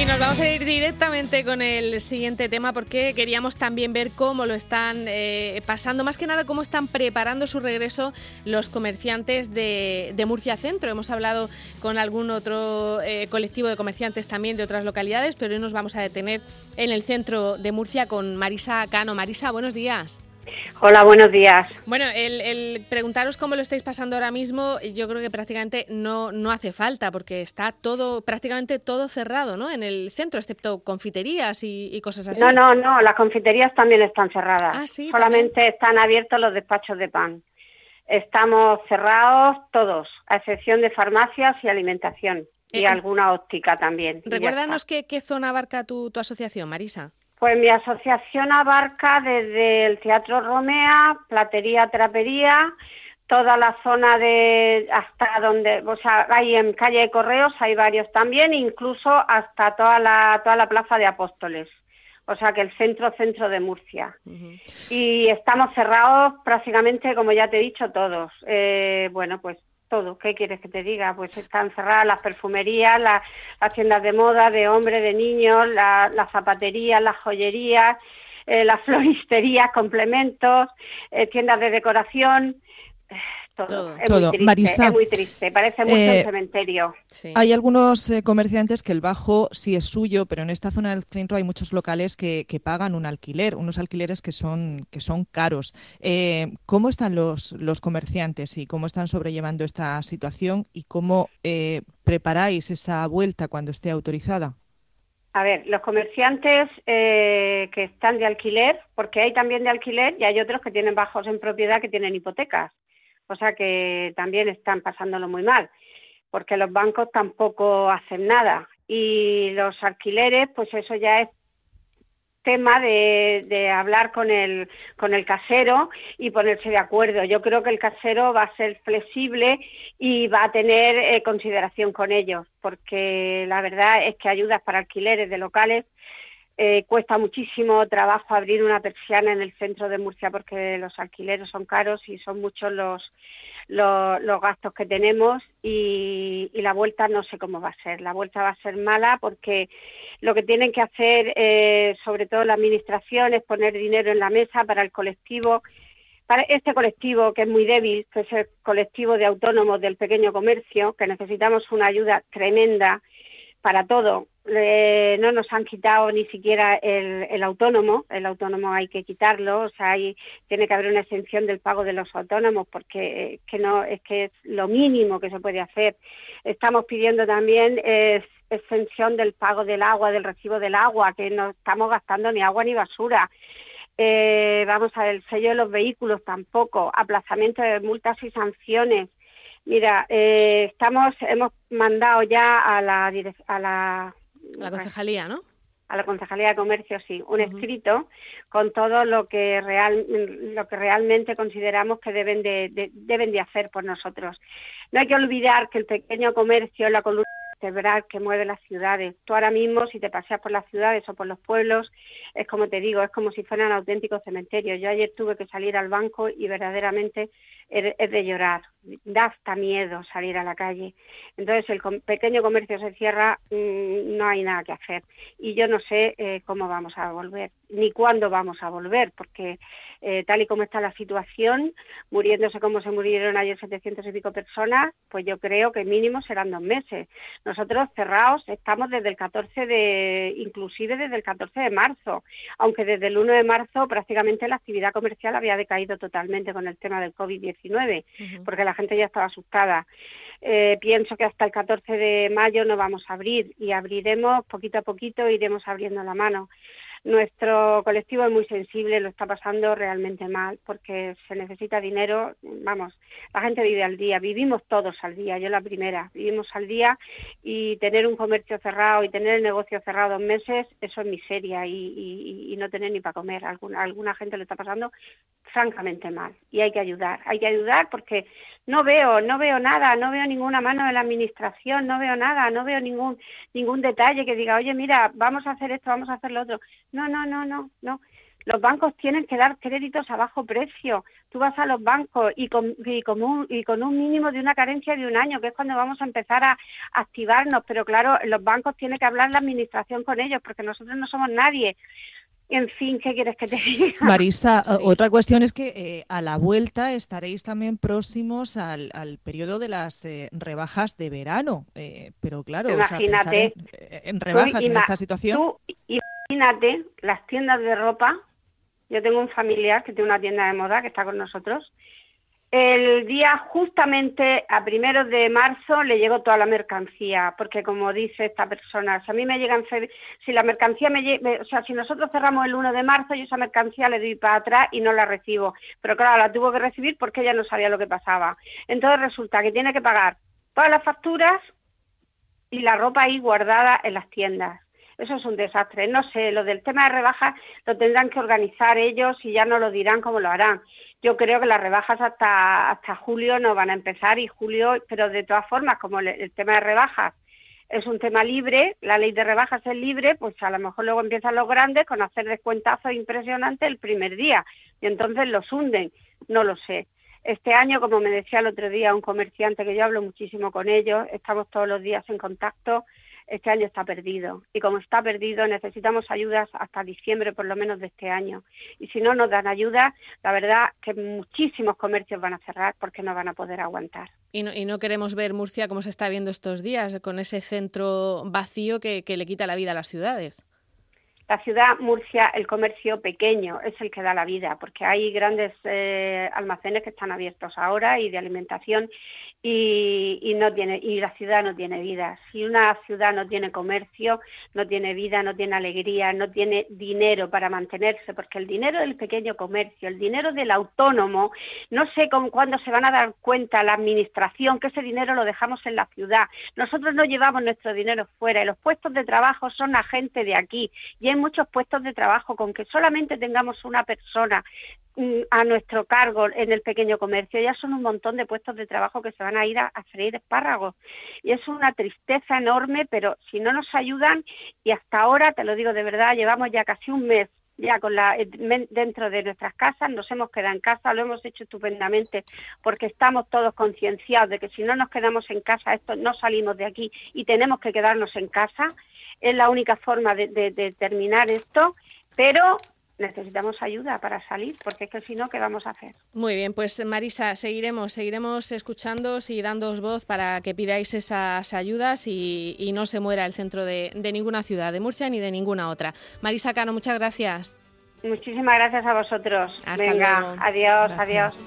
Y nos vamos a ir directamente con el siguiente tema porque queríamos también ver cómo lo están eh, pasando, más que nada cómo están preparando su regreso los comerciantes de, Murcia Centro. Hemos hablado con algún otro eh, colectivo de comerciantes también de otras localidades, pero hoy nos vamos a detener en el centro de Murcia con Marisa Cano. Marisa, buenos días. Hola, buenos días. Bueno, el, preguntaros cómo lo estáis pasando ahora mismo, yo creo que prácticamente no, no hace falta, porque está todo, prácticamente todo cerrado, ¿no? En el centro, excepto confiterías y, cosas así. No, no, no, las confiterías también están cerradas. Ah, Solamente están abiertos los despachos de pan. Estamos cerrados todos, a excepción de farmacias y alimentación. y eh, alguna óptica también. Recuérdanos qué, qué zona abarca tu, tu asociación, Marisa. Pues mi asociación abarca desde el Teatro Romea, Platería, Trapería, toda la zona de hasta donde, o sea, hay en calle de Correos, hay varios también, incluso hasta toda la toda la plaza de Apóstoles. O sea que el centro centro de Murcia. Y estamos cerrados prácticamente, como ya te he dicho, todos. Eh, bueno, pues todo. ¿Qué quieres que te diga? Pues están cerradas las perfumerías, las, tiendas de moda, de hombres, de niños, las zapaterías, las joyerías, eh, las floristerías, complementos, eh, tiendas de decoración. Todo. Es, Muy triste, es muy triste, parece mucho un eh, cementerio. Hay algunos eh, comerciantes que el bajo sí es suyo, pero en esta zona del centro hay muchos locales que, pagan un alquiler, unos alquileres que son, que son caros. Eh, ¿Cómo están los, los comerciantes y cómo están sobrellevando esta situación y cómo preparáis esa vuelta cuando esté autorizada? A ver, los comerciantes que están de alquiler, porque hay también de alquiler y hay otros que tienen bajos en propiedad que tienen hipotecas cosa que también están pasándolo muy mal, porque los bancos tampoco hacen nada y los alquileres, pues eso ya es tema de, hablar con el con el casero y ponerse de acuerdo. Yo creo que el casero va a ser flexible y va a tener eh, consideración con ellos, porque la verdad es que ayudas para alquileres de locales eh, cuesta muchísimo trabajo abrir una persiana en el centro de Murcia porque los alquileres son caros y son muchos los, los, gastos que tenemos y, la vuelta no sé cómo va a ser. La vuelta va a ser mala porque lo que tienen que hacer, eh, sobre todo la administración, es poner dinero en la mesa para el colectivo. Para este colectivo que es muy débil, que es el colectivo de autónomos del pequeño comercio, que necesitamos una ayuda tremenda para todo. No nos han quitado ni siquiera el, el, autónomo, el autónomo hay que quitarlo, o sea, hay, tiene que haber una exención del pago de los autónomos porque que no es que es lo mínimo que se puede hacer. Estamos pidiendo también es, exención del pago del agua, del recibo del agua, que no estamos gastando ni agua ni basura. Eh, vamos a ver, el sello de los vehículos tampoco, aplazamiento de multas y sanciones, Mira, eh, estamos, hemos mandado ya a la, a la, la concejalía, ¿no? A la concejalía de comercio, sí, un escrito con todo lo que real, lo que realmente consideramos que deben de, deben de hacer por nosotros. No hay que olvidar que el pequeño comercio la columna vertebral que mueve las ciudades. Tú ahora mismo, si te paseas por las ciudades o por los pueblos, es como te digo, es como si fueran auténticos cementerios. Yo ayer tuve que salir al banco y verdaderamente es de llorar, da hasta miedo salir a la calle. Entonces el pequeño comercio se cierra, mm, no hay nada que hacer. Y yo no sé eh, cómo vamos a volver, ni cuándo vamos a volver, porque eh, tal y como está la situación, muriéndose como se murieron ayer 700 y pico personas, pues yo creo que mínimo serán dos meses. Nosotros cerrados estamos desde el 14 de, inclusive desde el 14 de marzo, aunque desde el 1 de marzo prácticamente la actividad comercial había decaído totalmente con el tema del COVID-19 porque la gente ya estaba asustada. Eh, pienso que hasta el 14 de mayo no vamos a abrir y abriremos poquito a poquito, iremos abriendo la mano. Nuestro colectivo es muy sensible, lo está pasando realmente mal porque se necesita dinero. Vamos, la gente vive al día, vivimos todos al día, yo la primera, vivimos al día y tener un comercio cerrado y tener el negocio cerrado dos meses, eso es miseria y, y, no tener ni para comer. Alguna, alguna gente lo está pasando francamente mal y hay que ayudar, hay que ayudar porque no veo, no veo nada, no veo ninguna mano de la administración, no veo nada, no veo ningún ningún detalle que diga, oye, mira, vamos a hacer esto, vamos a hacer lo otro. No, no, no, no, no. Los bancos tienen que dar créditos a bajo precio. Tú vas a los bancos y con, y con, un, y con un mínimo de una carencia de un año, que es cuando vamos a empezar a activarnos. Pero claro, los bancos tienen que hablar la administración con ellos, porque nosotros no somos nadie. En fin, ¿qué quieres que te diga? Marisa, otra cuestión es que eh, a la vuelta estaréis también próximos al, periodo de las eh, rebajas de verano. Eh, pero claro, imagínate, en, rebajas en esta situación. imagínate las tiendas de ropa. Yo tengo un familiar que tiene una tienda de moda que está con nosotros el día justamente a primeros de marzo le llegó toda la mercancía, porque como dice esta persona, si a mí me llegan, si la mercancía me, llega, o sea, si nosotros cerramos el 1 de marzo, yo esa mercancía le doy para atrás y no la recibo. Pero claro, la tuvo que recibir porque ella no sabía lo que pasaba. Entonces resulta que tiene que pagar todas las facturas y la ropa ahí guardada en las tiendas. Eso es un desastre. No sé, lo del tema de rebajas lo tendrán que organizar ellos y ya no lo dirán cómo lo harán yo creo que las rebajas hasta hasta julio no van a empezar y julio, pero de todas formas, como el, tema de rebajas es un tema libre, la ley de rebajas es libre, pues a lo mejor luego empiezan los grandes con hacer descuentazos impresionantes el primer día y entonces los hunden, no lo sé. Este año, como me decía el otro día un comerciante que yo hablo muchísimo con ellos, estamos todos los días en contacto, este año está perdido. Y como está perdido, necesitamos ayudas hasta diciembre por lo menos de este año. Y si no nos dan ayuda, la verdad que muchísimos comercios van a cerrar porque no van a poder aguantar. Y no, y no queremos ver Murcia como se está viendo estos días, con ese centro vacío que, le quita la vida a las ciudades. La ciudad Murcia, el comercio pequeño es el que da la vida, porque hay grandes eh, almacenes que están abiertos ahora y de alimentación y, no tiene y la ciudad no tiene vida. Si una ciudad no tiene comercio, no tiene vida, no tiene alegría, no tiene dinero para mantenerse, porque el dinero del pequeño comercio, el dinero del autónomo, no sé con cuándo se van a dar cuenta la administración que ese dinero lo dejamos en la ciudad. Nosotros no llevamos nuestro dinero fuera y los puestos de trabajo son la gente de aquí y muchos puestos de trabajo con que solamente tengamos una persona Mm, a nuestro cargo en el pequeño comercio. Ya son un montón de puestos de trabajo que se van a ir a, freír espárragos. Y es una tristeza enorme, pero si no nos ayudan, y hasta ahora, te lo digo de verdad, llevamos ya casi un mes ya con la eh, dentro de nuestras casas, nos hemos quedado en casa, lo hemos hecho estupendamente porque estamos todos concienciados de que si no nos quedamos en casa, esto no salimos de aquí y tenemos que quedarnos en casa. Es la única forma de, de terminar esto, pero necesitamos ayuda para salir, porque es que si no, ¿qué vamos a hacer? Muy bien, pues Marisa, seguiremos, seguiremos escuchando y dándoos voz para que pidáis esas ayudas y, no se muera el centro de, ninguna ciudad, de Murcia ni de ninguna otra. Marisa Cano, muchas gracias. Muchísimas gracias a vosotros. Hasta Venga, adiós, adiós.